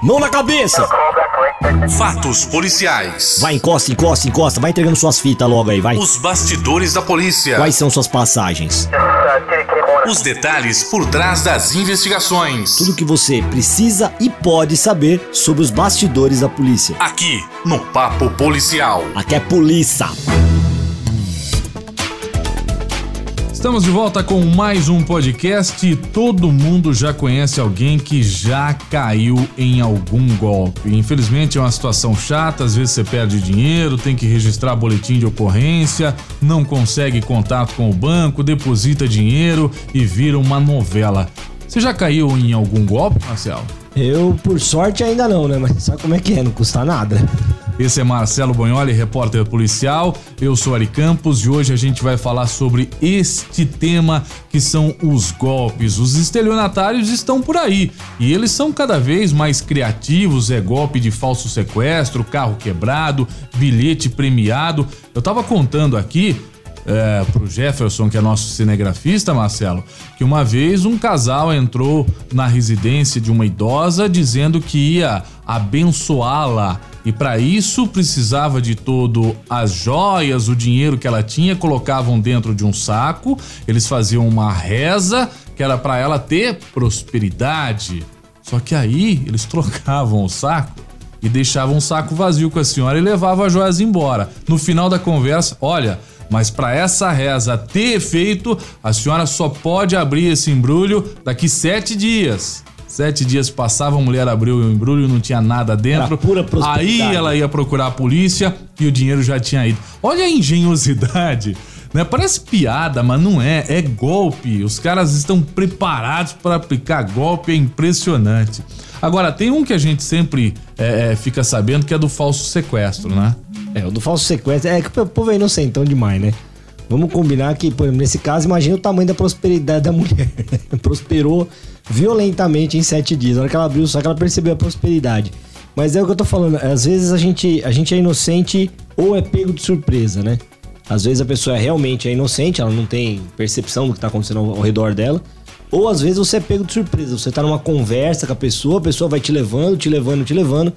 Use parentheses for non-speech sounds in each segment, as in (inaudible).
Mão na cabeça! Fatos policiais. Vai, encosta, encosta, encosta. Vai entregando suas fitas logo aí, vai. Os bastidores da polícia. Quais são suas passagens? Os detalhes por trás das investigações. Tudo que você precisa e pode saber sobre os bastidores da polícia. Aqui no Papo Policial. Aqui é polícia. Estamos de volta com mais um podcast. Todo mundo já conhece alguém que já caiu em algum golpe. Infelizmente é uma situação chata, às vezes você perde dinheiro, tem que registrar boletim de ocorrência, não consegue contato com o banco, deposita dinheiro e vira uma novela. Você já caiu em algum golpe, Marcelo? Eu, por sorte, ainda não, né? Mas sabe como é que é? Não custa nada. Esse é Marcelo Bonholi, repórter policial. Eu sou Ari Campos e hoje a gente vai falar sobre este tema que são os golpes. Os estelionatários estão por aí e eles são cada vez mais criativos. É golpe de falso sequestro, carro quebrado, bilhete premiado. Eu tava contando aqui é, pro Jefferson, que é nosso cinegrafista, Marcelo, que uma vez um casal entrou na residência de uma idosa dizendo que ia abençoá-la e para isso precisava de todo as joias, o dinheiro que ela tinha, colocavam dentro de um saco, eles faziam uma reza que era para ela ter prosperidade. Só que aí eles (laughs) trocavam o saco e deixavam um saco vazio com a senhora e levavam as joias embora. No final da conversa, olha, mas para essa reza ter efeito, a senhora só pode abrir esse embrulho daqui sete dias. Sete dias passavam, a mulher abriu o embrulho, não tinha nada dentro. Aí ela ia procurar a polícia e o dinheiro já tinha ido. Olha a engenhosidade. (laughs) Né? Parece piada, mas não é. É golpe. Os caras estão preparados para aplicar golpe, é impressionante. Agora, tem um que a gente sempre é, é, fica sabendo que é do falso sequestro, né? É, o do falso sequestro. É que o povo é inocentão demais, né? Vamos combinar que, por exemplo, nesse caso, imagina o tamanho da prosperidade da mulher. (laughs) Prosperou violentamente em sete dias. Na hora que ela abriu só que ela percebeu a prosperidade. Mas é o que eu tô falando. Às vezes a gente, a gente é inocente ou é pego de surpresa, né? Às vezes a pessoa é realmente é inocente, ela não tem percepção do que tá acontecendo ao, redor dela. Ou às vezes você é pego de surpresa. Você tá numa conversa com a pessoa, a pessoa vai te levando, te levando, te levando.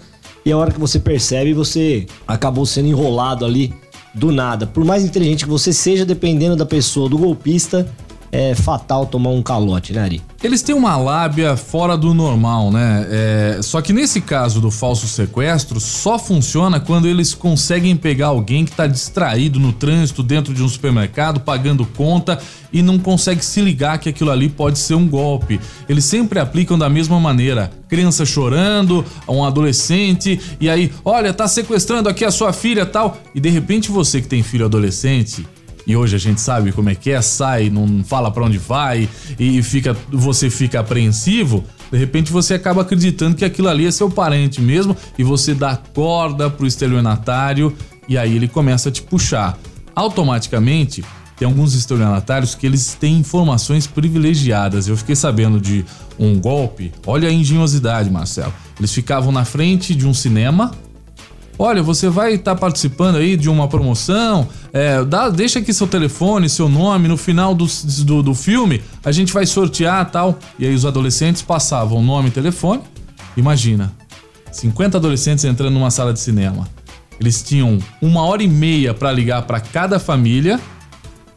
E a hora que você percebe, você acabou sendo enrolado ali do nada. Por mais inteligente que você seja, dependendo da pessoa, do golpista, é fatal tomar um calote, né, Ari? Eles têm uma lábia fora do normal, né? É, só que nesse caso do falso sequestro, só funciona quando eles conseguem pegar alguém que tá distraído no trânsito dentro de um supermercado, pagando conta e não consegue se ligar que aquilo ali pode ser um golpe. Eles sempre aplicam da mesma maneira. Criança chorando, um adolescente, e aí, olha, tá sequestrando aqui a sua filha tal. E de repente você que tem filho adolescente e hoje a gente sabe como é que é, sai, não fala para onde vai e fica, você fica apreensivo, de repente você acaba acreditando que aquilo ali é seu parente mesmo e você dá corda pro estelionatário e aí ele começa a te puxar. Automaticamente, tem alguns estelionatários que eles têm informações privilegiadas. Eu fiquei sabendo de um golpe. Olha a engenhosidade, Marcelo. Eles ficavam na frente de um cinema olha, você vai estar tá participando aí de uma promoção, é, dá, deixa aqui seu telefone, seu nome, no final do, do, do filme a gente vai sortear tal. E aí os adolescentes passavam nome e telefone. Imagina, 50 adolescentes entrando numa sala de cinema. Eles tinham uma hora e meia para ligar para cada família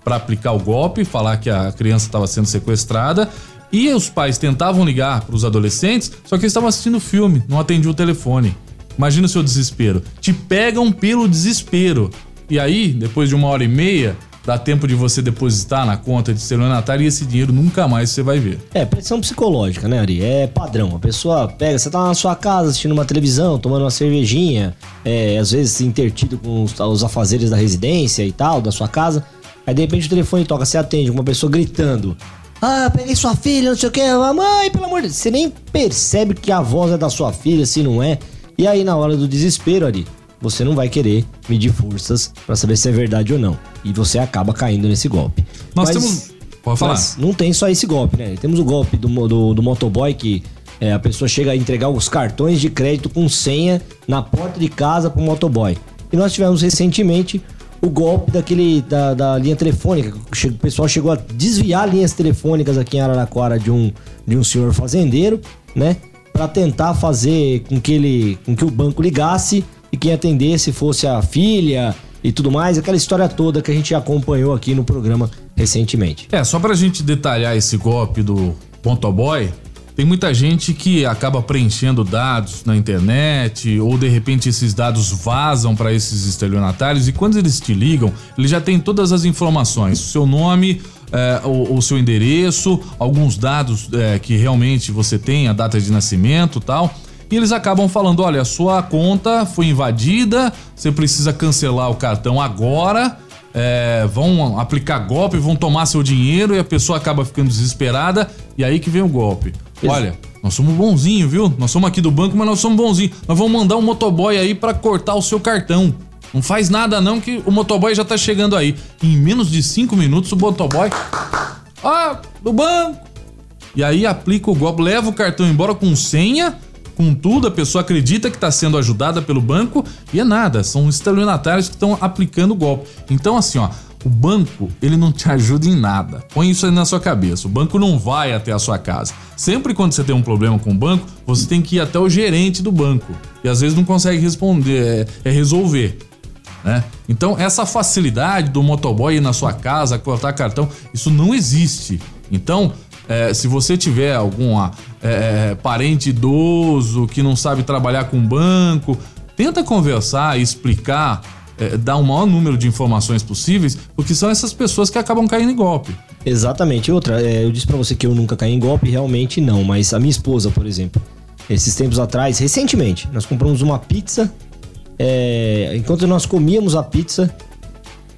para aplicar o golpe, falar que a criança estava sendo sequestrada. E os pais tentavam ligar para os adolescentes, só que eles estavam assistindo filme, não atendiam o telefone. Imagina o seu desespero. Te pegam pelo desespero. E aí, depois de uma hora e meia, dá tempo de você depositar na conta de estelionatário e esse dinheiro nunca mais você vai ver. É, pressão psicológica, né, Ari? É padrão. A pessoa pega, você tá na sua casa assistindo uma televisão, tomando uma cervejinha, é, às vezes intertido com os, os afazeres da residência e tal, da sua casa. Aí de repente o telefone toca, você atende uma pessoa gritando. Ah, peguei sua filha, não sei o que, mamãe, pelo amor de Deus. Você nem percebe que a voz é da sua filha, se não é. E aí, na hora do desespero ali, você não vai querer medir forças para saber se é verdade ou não. E você acaba caindo nesse golpe. Nós mas, temos. Pode falar. Mas não tem só esse golpe, né? Temos o golpe do, do, do motoboy que é, a pessoa chega a entregar os cartões de crédito com senha na porta de casa pro motoboy. E nós tivemos recentemente o golpe daquele da, da linha telefônica. O pessoal chegou a desviar linhas telefônicas aqui em Araraquara de um, de um senhor fazendeiro, né? Para tentar fazer com que ele, com que o banco ligasse e quem atendesse fosse a filha e tudo mais, aquela história toda que a gente acompanhou aqui no programa recentemente. É, só pra gente detalhar esse golpe do Pontoboy, tem muita gente que acaba preenchendo dados na internet ou de repente esses dados vazam para esses estelionatários e quando eles te ligam, eles já têm todas as informações, seu nome, é, o, o, seu endereço, alguns dados é, que realmente você tem, a data de nascimento tal. E eles acabam falando: olha, a sua conta foi invadida, você precisa cancelar o cartão agora. É, vão aplicar golpe, vão tomar seu dinheiro e a pessoa acaba ficando desesperada. E aí que vem o golpe. Olha, nós somos bonzinhos, viu? Nós somos aqui do banco, mas nós somos bonzinhos. Nós vamos mandar um motoboy aí para cortar o seu cartão. Não faz nada não que o motoboy já tá chegando aí. Em menos de cinco minutos o motoboy... Ah, do banco! E aí aplica o golpe, leva o cartão embora com senha, com tudo, a pessoa acredita que está sendo ajudada pelo banco e é nada, são estelionatários que estão aplicando o golpe. Então assim, ó, o banco, ele não te ajuda em nada. Põe isso aí na sua cabeça. O banco não vai até a sua casa. Sempre quando você tem um problema com o banco, você tem que ir até o gerente do banco. E às vezes não consegue responder, é, é resolver né? Então, essa facilidade do motoboy ir na sua casa, cortar cartão, isso não existe. Então, é, se você tiver algum é, é, parente idoso que não sabe trabalhar com banco, tenta conversar e explicar, é, dar o maior número de informações possíveis, porque são essas pessoas que acabam caindo em golpe. Exatamente. Outra, eu disse para você que eu nunca caí em golpe, realmente não, mas a minha esposa, por exemplo, esses tempos atrás, recentemente, nós compramos uma pizza é, enquanto nós comíamos a pizza,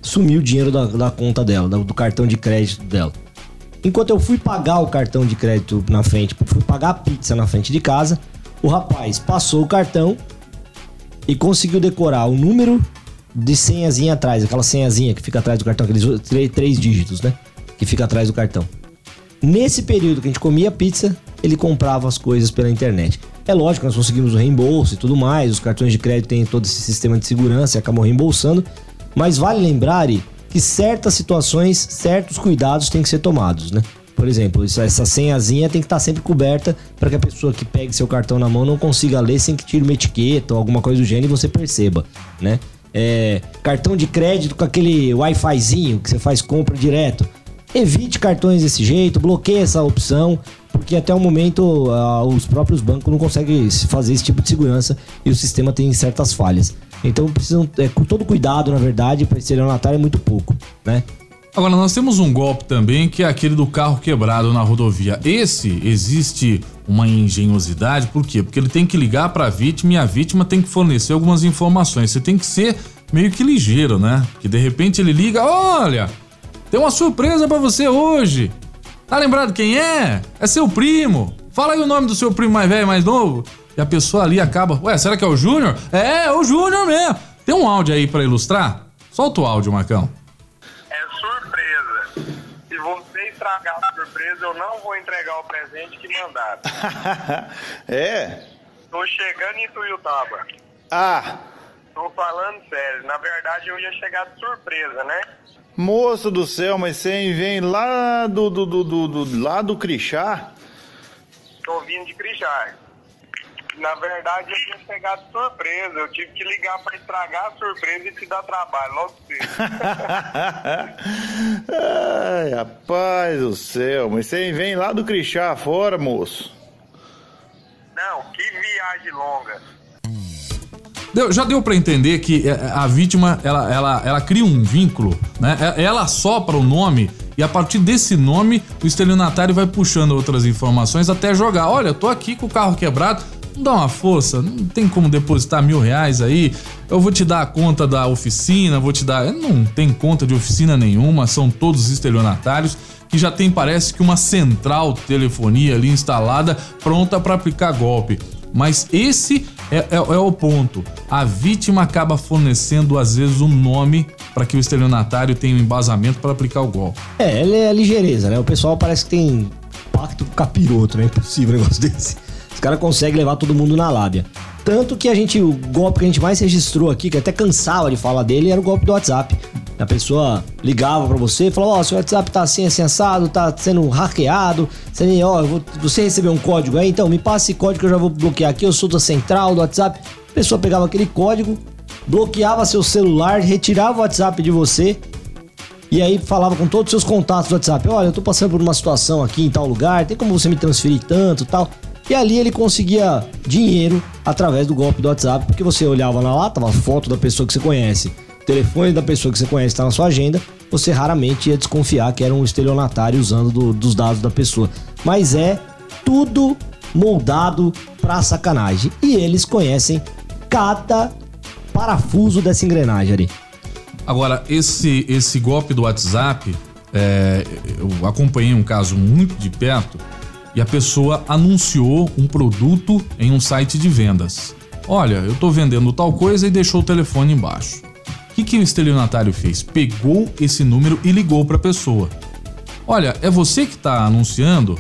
sumiu o dinheiro da, da conta dela, do cartão de crédito dela. Enquanto eu fui pagar o cartão de crédito na frente, fui pagar a pizza na frente de casa, o rapaz passou o cartão e conseguiu decorar o número de senhazinha atrás, aquela senhazinha que fica atrás do cartão, aqueles três, três dígitos, né? Que fica atrás do cartão. Nesse período que a gente comia pizza, ele comprava as coisas pela internet. É lógico, nós conseguimos o reembolso e tudo mais, os cartões de crédito têm todo esse sistema de segurança e acabam reembolsando, mas vale lembrar que certas situações, certos cuidados têm que ser tomados, né? Por exemplo, essa senhazinha tem que estar sempre coberta para que a pessoa que pegue seu cartão na mão não consiga ler sem que tire uma etiqueta ou alguma coisa do gênero e você perceba, né? É, cartão de crédito com aquele Wi-Fizinho que você faz compra direto. Evite cartões desse jeito, bloqueie essa opção, porque até o momento uh, os próprios bancos não conseguem fazer esse tipo de segurança e o sistema tem certas falhas. Então precisam, é, com todo cuidado, na verdade, para estelionatário é muito pouco, né? Agora, nós temos um golpe também que é aquele do carro quebrado na rodovia. Esse existe uma engenhosidade, por quê? Porque ele tem que ligar para a vítima e a vítima tem que fornecer algumas informações. Você tem que ser meio que ligeiro, né? Que de repente ele liga: olha, tem uma surpresa para você hoje. Tá lembrado quem é? É seu primo. Fala aí o nome do seu primo mais velho, mais novo. E a pessoa ali acaba, ué, será que é o Júnior? É, é o Júnior mesmo. Tem um áudio aí para ilustrar? Solta o áudio, Marcão. É surpresa. Se você estragar a surpresa, eu não vou entregar o presente que mandaram. (laughs) é? Tô chegando em Tuiutaba. Ah. Tô falando sério. Na verdade, eu ia chegar de surpresa, né? Moço do céu, mas você vem lá do, do, do, do, do lá do Crixá? Tô vindo de Crixá. Na verdade, eu tinha pegado surpresa. Eu tive que ligar para estragar a surpresa e te dar trabalho logo cedo. (laughs) Ai, rapaz do céu, mas você vem lá do Crixá fora, moço. Não, que viagem longa. Deu, já deu para entender que é, a vítima ela, ela, ela cria um vínculo, né? É, ela sopra o nome e a partir desse nome o estelionatário vai puxando outras informações até jogar. Olha, tô aqui com o carro quebrado, dá uma força, não tem como depositar mil reais aí. Eu vou te dar a conta da oficina, vou te dar. Não tem conta de oficina nenhuma, são todos estelionatários que já tem, parece que uma central telefonia ali instalada pronta para aplicar golpe. Mas esse é, é, é, o ponto. A vítima acaba fornecendo, às vezes, um nome para que o estelionatário tenha um embasamento para aplicar o golpe. É, ele é a ligeireza, né? O pessoal parece que tem pacto com capiroto, né? É impossível um negócio (laughs) desse. Os caras conseguem levar todo mundo na lábia. Tanto que a gente, o golpe que a gente mais registrou aqui, que até cansava de falar dele, era o golpe do WhatsApp. A pessoa ligava pra você e falava, ó, seu WhatsApp tá assim, assim, assado, tá sendo hackeado. Você, vou- você recebeu um código aí, então me passa esse código que eu já vou bloquear aqui. Eu sou da central do WhatsApp. A pessoa pegava aquele código, bloqueava seu celular, retirava o WhatsApp de você e aí falava com todos os seus contatos do WhatsApp: Olha, eu tô passando por uma situação aqui em tal lugar, tem como você me transferir tanto tal. E ali ele conseguia dinheiro através do golpe do WhatsApp, porque você olhava lá, lá tava foto da pessoa que você conhece, telefone da pessoa que você conhece tá na sua agenda, você raramente ia desconfiar que era um estelionatário usando do- dos dados da pessoa. Mas é tudo moldado pra sacanagem. E eles conhecem cada parafuso dessa engrenagem ali. Agora, esse, esse golpe do WhatsApp, é, eu acompanhei um caso muito de perto e a pessoa anunciou um produto em um site de vendas. Olha, eu tô vendendo tal coisa e deixou o telefone embaixo. Que, que o estelionatário fez? Pegou esse número e ligou para a pessoa. Olha, é você que está anunciando?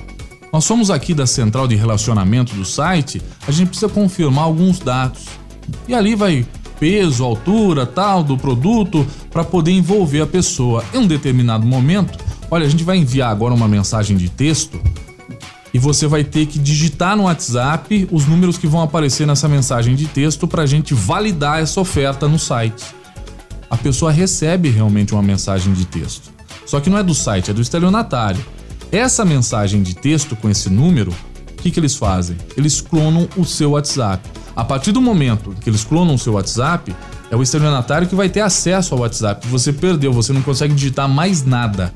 Nós somos aqui da central de relacionamento do site, a gente precisa confirmar alguns dados. E ali vai peso, altura, tal do produto para poder envolver a pessoa. Em um determinado momento, olha, a gente vai enviar agora uma mensagem de texto e você vai ter que digitar no WhatsApp os números que vão aparecer nessa mensagem de texto para a gente validar essa oferta no site. Pessoa recebe realmente uma mensagem de texto. Só que não é do site, é do estelionatário. Essa mensagem de texto com esse número, o que, que eles fazem? Eles clonam o seu WhatsApp. A partir do momento que eles clonam o seu WhatsApp, é o estelionatário que vai ter acesso ao WhatsApp. Você perdeu, você não consegue digitar mais nada.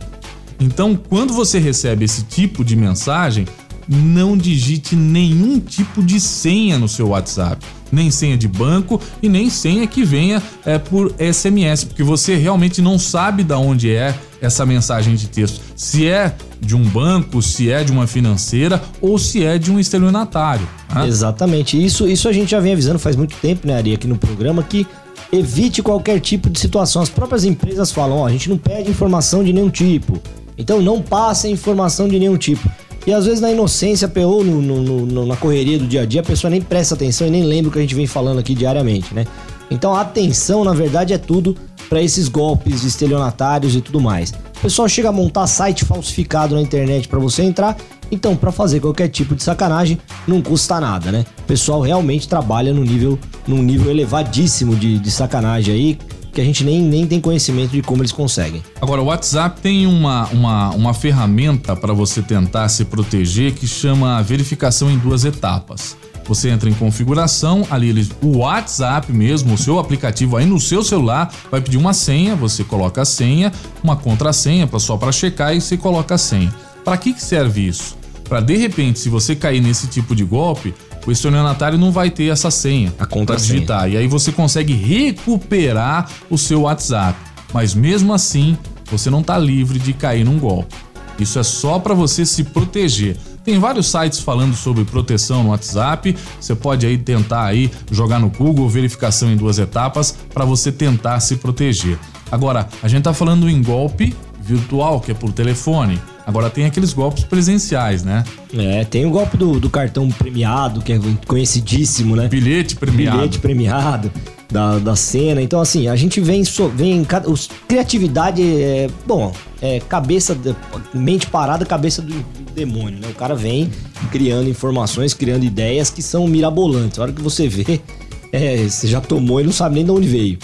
Então, quando você recebe esse tipo de mensagem, não digite nenhum tipo de senha no seu WhatsApp. Nem senha de banco e nem senha que venha é, por SMS, porque você realmente não sabe da onde é essa mensagem de texto. Se é de um banco, se é de uma financeira ou se é de um estelionatário. tá? Exatamente. Isso, isso a gente já vem avisando faz muito tempo, né, Ari, aqui no programa, que evite qualquer tipo de situação. As próprias empresas falam, ó, a gente não pede informação de nenhum tipo. Então não passa informação de nenhum tipo. E às vezes na inocência, ou no, no- no- na correria do dia a dia, a pessoa nem presta atenção e nem lembra o que a gente vem falando aqui diariamente, né? Então a atenção, na verdade, é tudo para esses golpes de estelionatários e tudo mais. O pessoal chega a montar site falsificado na internet para você entrar. Então, para fazer qualquer tipo de sacanagem, não custa nada, né? O pessoal realmente trabalha no nível, num nível elevadíssimo de, de sacanagem aí, que a gente nem, nem tem conhecimento de como eles conseguem. Agora, o WhatsApp tem uma, uma, uma ferramenta para você tentar se proteger que chama verificação em duas etapas. Você entra em configuração, ali eles, o WhatsApp mesmo, o seu aplicativo aí no seu celular vai pedir uma senha, você coloca a senha, uma contrassenha só para checar e você coloca a senha. Para que, que serve isso? Para de repente, se você cair nesse tipo de golpe, o estelionatário não vai ter essa senha. A contrassenha. digitar. Tá, E aí você consegue recuperar o seu WhatsApp. Mas mesmo assim, você não tá livre de cair num golpe. Isso é só para você se proteger. Tem vários sites falando sobre proteção no WhatsApp. Você pode aí tentar aí jogar no Google verificação em duas etapas para você tentar se proteger. Agora, a gente tá falando em golpe virtual, que é por telefone. Agora tem aqueles golpes presenciais, né? É, tem o golpe do, do cartão premiado, que é conhecidíssimo, né? Bilhete premiado. bilhete premiado da, da cena. Então, assim, a gente vem, so- vem os, criatividade é, bom, é cabeça, de- mente parada, cabeça do, do demônio, né? O cara vem criando informações, criando ideias que são mirabolantes. A hora que você vê, (laughs) é, você já tomou e não sabe nem de onde veio.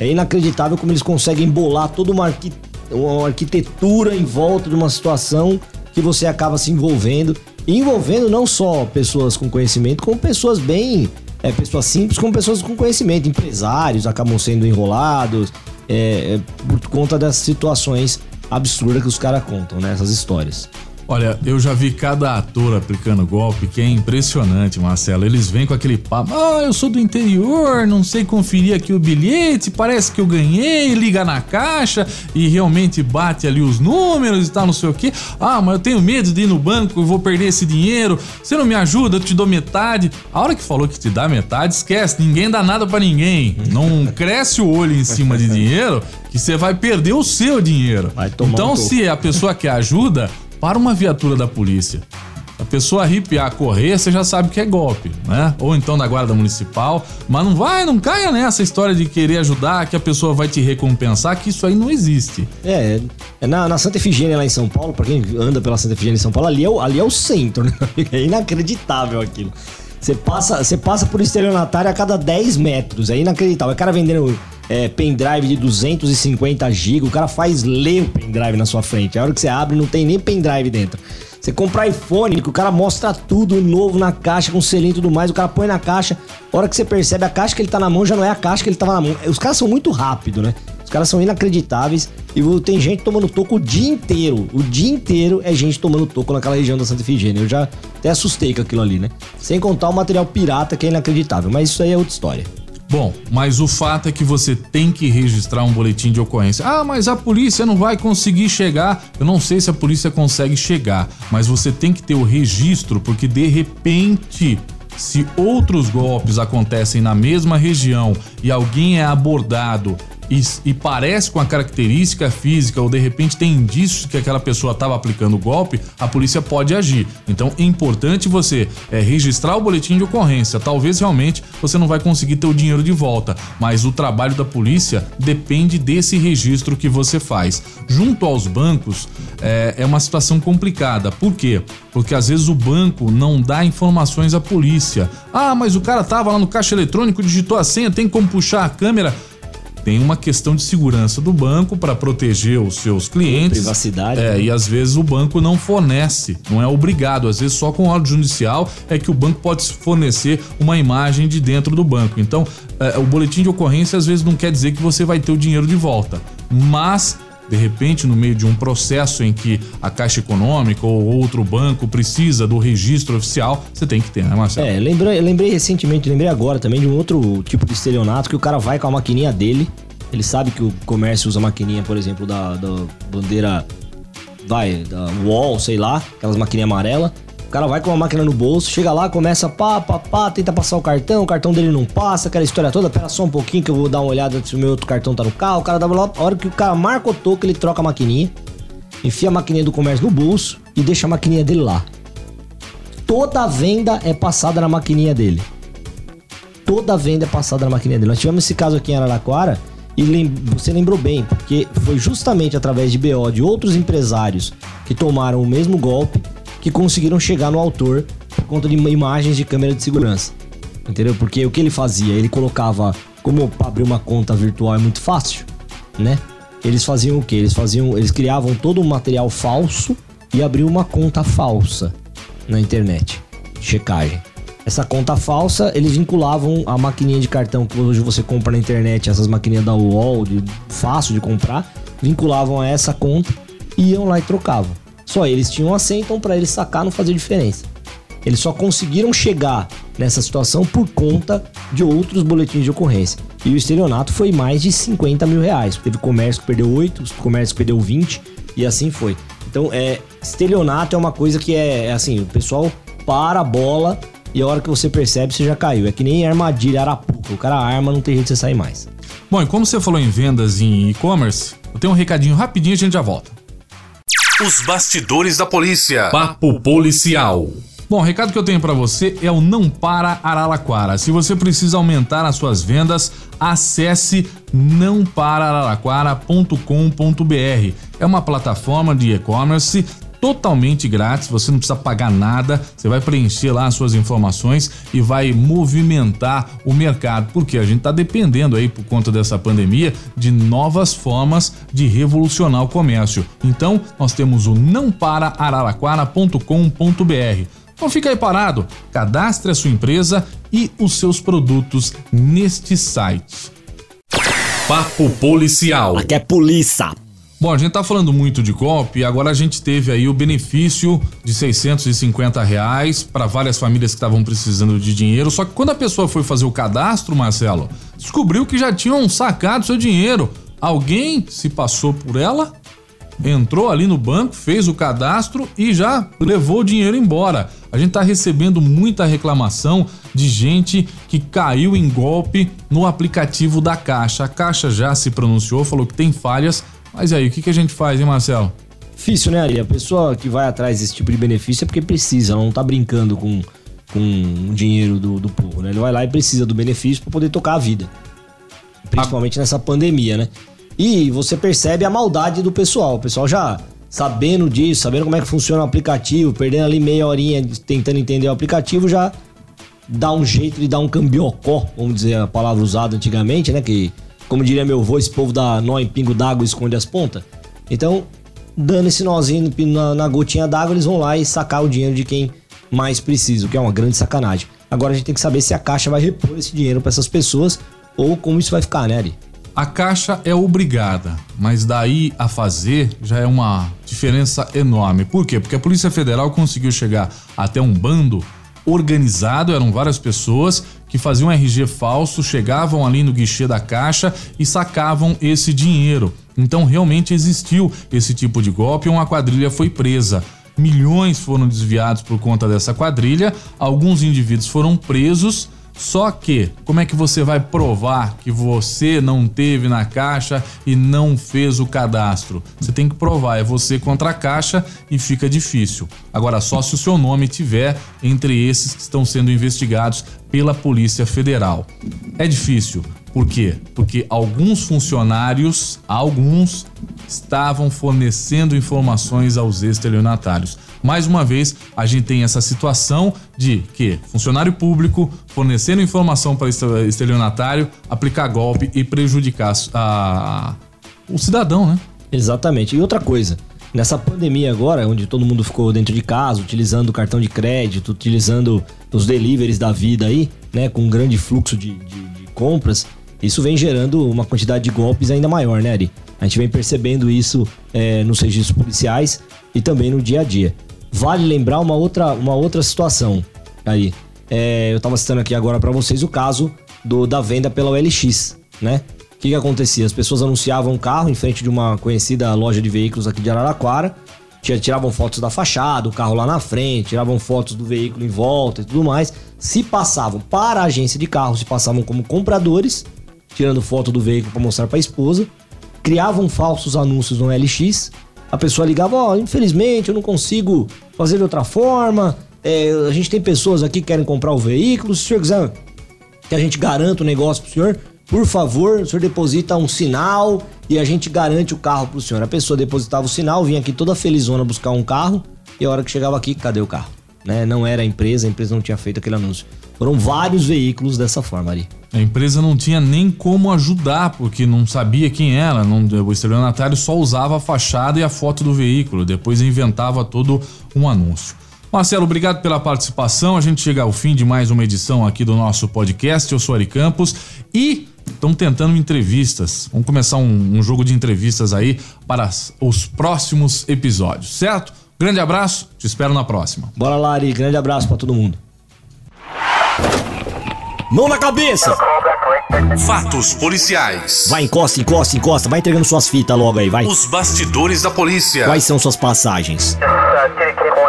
É inacreditável como eles conseguem bolar toda uma, arqui- uma arquitetura em volta de uma situação que você acaba se envolvendo. Envolvendo não só pessoas com conhecimento, como pessoas bem. É, pessoas simples, como pessoas com conhecimento. Empresários acabam sendo enrolados é, é, por conta das situações absurdas que os caras contam, né? Essas histórias. Olha, eu já vi cada ator aplicando golpe que é impressionante, Marcelo. Eles vêm com aquele papo: ah, eu sou do interior, não sei conferir aqui o bilhete, parece que eu ganhei, liga na caixa e realmente bate ali os números e tal, não sei o quê. Ah, mas eu tenho medo de ir no banco, eu vou perder esse dinheiro. Você não me ajuda, eu te dou metade. A hora que falou que te dá metade, esquece, ninguém dá nada pra ninguém. Não cresce o olho em cima de dinheiro que você vai perder o seu dinheiro. Vai tomar então, um se a pessoa quer ajuda, para uma viatura da polícia. A pessoa arrepiar, correr, você já sabe que é golpe, né? Ou então da guarda municipal, mas não vai, não caia nessa história de querer ajudar, que a pessoa vai te recompensar, que isso aí não existe. É, é na, na Santa Efigênia lá em São Paulo, pra quem anda pela Santa Efigênia em São Paulo, ali é o, ali é o centro, né? É inacreditável aquilo. Você passa, você passa por estelionatário a cada 10 metros, é inacreditável. É cara vendendo é, pendrive de 250 GB, o cara faz ler o pendrive na sua frente. A hora que você abre, não tem nem pendrive dentro. Você compra iPhone, que o cara mostra tudo novo na caixa, com selinho e tudo mais, o cara põe na caixa, a hora que você percebe a caixa que ele tá na mão já não é a caixa que ele tava na mão. Os caras são muito rápidos, né? Os caras são inacreditáveis e tem gente tomando toco o dia inteiro. O dia inteiro é gente tomando toco naquela região da Santa Efigênia. Eu já até assustei com aquilo ali, né? Sem contar o material pirata que é inacreditável, mas isso aí é outra história. Bom, mas o fato é que você tem que registrar um boletim de ocorrência. Ah, mas a polícia não vai conseguir chegar. Eu não sei se a polícia consegue chegar, mas você tem que ter o registro, porque de repente se outros golpes acontecem na mesma região e alguém é abordado e, e, parece com a característica física ou de repente tem indícios que aquela pessoa estava aplicando o golpe, a polícia pode agir. Então é importante você é, registrar o boletim de ocorrência. Talvez realmente você não vai conseguir ter o dinheiro de volta, mas o trabalho da polícia depende desse registro que você faz. Junto aos bancos é, é uma situação complicada. Por quê? Porque às vezes o banco não dá informações à polícia. Ah, mas o cara tava lá no caixa eletrônico, digitou a senha, tem como puxar a câmera tem uma questão de segurança do banco para proteger os seus clientes. Privacidade. É, né? e às vezes o banco não fornece, não é obrigado. Às vezes só com ordem judicial é que o banco pode fornecer uma imagem de dentro do banco. Então, é, o boletim de ocorrência às vezes não quer dizer que você vai ter o dinheiro de volta, mas de repente, no meio de um processo em que a Caixa Econômica ou outro banco precisa do registro oficial, você tem que ter, né, Marcelo? É, lembrei, lembrei recentemente, lembrei agora também de um outro tipo de estelionato que o cara vai com a maquininha dele, ele sabe que o comércio usa maquininha, por exemplo, da, da bandeira, vai, da Wall, sei lá, aquelas maquininhas amarelas. O cara vai com uma máquina no bolso, chega lá, começa pá, pá, pá, tenta passar o cartão, o cartão dele não passa, aquela história toda, pera só um pouquinho que eu vou dar uma olhada se o meu outro cartão tá no carro. O cara dá lá, a hora que o cara marca o toque, ele troca a maquininha, enfia a maquininha do comércio no bolso e deixa a maquininha dele lá. Toda a venda é passada na maquininha dele. Toda a venda é passada na maquininha dele. Nós tivemos esse caso aqui em Araraquara e lem você lembrou bem, porque foi justamente através de BO de outros empresários que tomaram o mesmo golpe que conseguiram chegar no autor por conta de imagens de câmera de segurança. Entendeu? Porque o que ele fazia? Ele colocava. Como abrir uma conta virtual é muito fácil, né? Eles faziam o que? Eles faziam. Eles criavam todo um material falso e abriam uma conta falsa na internet. Checagem. Essa conta falsa, eles vinculavam a maquininha de cartão que hoje você compra na internet, essas maquininhas da UOL, de, fácil de comprar, vinculavam a essa conta, iam lá e trocavam. Só eles tinham a senha, então para eles sacar não fazia diferença. Eles só conseguiram chegar nessa situação por conta de outros boletins de ocorrência. E o estelionato foi mais de 50 mil reais. Teve comércio que perdeu 8, comércio que perdeu 20 e assim foi. Então, é, estelionato é uma coisa que é, é assim, o pessoal para a bola e a hora que você percebe, você já caiu. É que nem armadilha arapuca. O cara arma, não tem jeito de você sair mais. Bom, e como você falou em vendas em e-commerce, eu tenho um recadinho rapidinho e a gente já volta. Os bastidores da polícia. Papo policial. Bom, o recado que eu tenho para você é o Não Para Araraquara. Se você precisa aumentar as suas vendas, acesse nãoparararaquara.com.br. É uma plataforma de e-commerce totalmente grátis, você não precisa pagar nada, você vai preencher lá as suas informações e vai movimentar o mercado, porque a gente está dependendo aí por conta dessa pandemia de novas formas de revolucionar o comércio. Então, nós temos o nãoparararaquara.com.br. Não fica aí parado, cadastre a sua empresa e os seus produtos neste site. Papo policial. Aqui é polícia. Bom, a gente tá falando muito de golpe e agora a gente teve aí o benefício de 650 reais para várias famílias que estavam precisando de dinheiro. Só que quando a pessoa foi fazer o cadastro, Marcelo, descobriu que já tinham sacado seu dinheiro. Alguém se passou por ela, entrou ali no banco, fez o cadastro e já levou o dinheiro embora. A gente tá recebendo muita reclamação de gente que caiu em golpe no aplicativo da Caixa. A Caixa já se pronunciou, falou que tem falhas mas aí, o que, que a gente faz, hein, Marcelo? Difícil, né, Ari? A pessoa que vai atrás desse tipo de benefício é porque precisa, ela não tá brincando com, com o dinheiro do, do povo, né? Ele vai lá e precisa do benefício para poder tocar a vida. Principalmente nessa pandemia, né? E você percebe a maldade do pessoal. O pessoal já sabendo disso, sabendo como é que funciona o aplicativo, perdendo ali meia horinha tentando entender o aplicativo, já dá um jeito de dar um cambiocó, vamos dizer a palavra usada antigamente, né? Que, como diria meu avô, esse povo dá nó em pingo d'água e esconde as pontas. Então, dando esse nozinho na, na gotinha d'água, eles vão lá e sacar o dinheiro de quem mais precisa, o que é uma grande sacanagem. Agora a gente tem que saber se a Caixa vai repor esse dinheiro para essas pessoas ou como isso vai ficar, né, Ari? A Caixa é obrigada, mas daí a fazer já é uma diferença enorme. Por quê? Porque a Polícia Federal conseguiu chegar até um bando organizado, eram várias pessoas que faziam RG falso, chegavam ali no guichê da Caixa e sacavam esse dinheiro. Então realmente existiu esse tipo de golpe e uma quadrilha foi presa. Milhões foram desviados por conta dessa quadrilha, alguns indivíduos foram presos só que, como é que você vai provar que você não teve na caixa e não fez o cadastro? Você tem que provar, é você contra a caixa e fica difícil. Agora, só se o seu nome tiver entre esses que estão sendo investigados pela Polícia Federal. É difícil. Por quê? Porque alguns funcionários, alguns, estavam fornecendo informações aos estelionatários. Mais uma vez, a gente tem essa situação de que funcionário público fornecendo informação para estelionatário, aplicar golpe e prejudicar a, o cidadão, né? Exatamente. E outra coisa, nessa pandemia agora, onde todo mundo ficou dentro de casa, utilizando cartão de crédito, utilizando os deliveries da vida aí, né, com um grande fluxo de, de, de compras, isso vem gerando uma quantidade de golpes ainda maior, né, Ari? A gente vem percebendo isso é, nos registros policiais e também no dia a dia. Vale lembrar uma outra, uma outra situação aí. É, eu estava citando aqui agora para vocês o caso do, da venda pela OLX, né? O que, que acontecia? As pessoas anunciavam um carro em frente de uma conhecida loja de veículos aqui de Araraquara, tiravam fotos da fachada, o carro lá na frente, tiravam fotos do veículo em volta e tudo mais. Se passavam para a agência de carros, se passavam como compradores, tirando foto do veículo para mostrar para a esposa, criavam falsos anúncios no LX a pessoa ligava, ó, oh, infelizmente eu não consigo fazer de outra forma. É, a gente tem pessoas aqui que querem comprar o veículo. Se o senhor quiser que a gente garanta o negócio pro senhor, por favor, o senhor deposita um sinal e a gente garante o carro pro senhor. A pessoa depositava o sinal, vinha aqui toda felizona buscar um carro e a hora que chegava aqui, cadê o carro? Né? Não era a empresa, a empresa não tinha feito aquele anúncio. Foram vários veículos dessa forma ali. A empresa não tinha nem como ajudar, porque não sabia quem era. Não, o estelionatário só usava a fachada e a foto do veículo, depois inventava todo um anúncio. Marcelo, obrigado pela participação. A gente chega ao fim de mais uma edição aqui do nosso podcast. Eu sou Ari Campos e estamos tentando entrevistas. Vamos começar um, um jogo de entrevistas aí para os próximos episódios, certo? Grande abraço, te espero na próxima. Bora lá, Ari. Grande abraço para todo mundo. Mão na cabeça! Fatos policiais. Vai, encosta, encosta, encosta. Vai entregando suas fitas logo aí, vai. Os bastidores da polícia. Quais são suas passagens?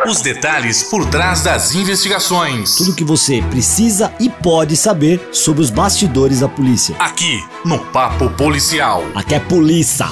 Os detalhes por trás das investigações. Tudo que você precisa e pode saber sobre os bastidores da polícia. Aqui, no Papo Policial. Aqui é polícia.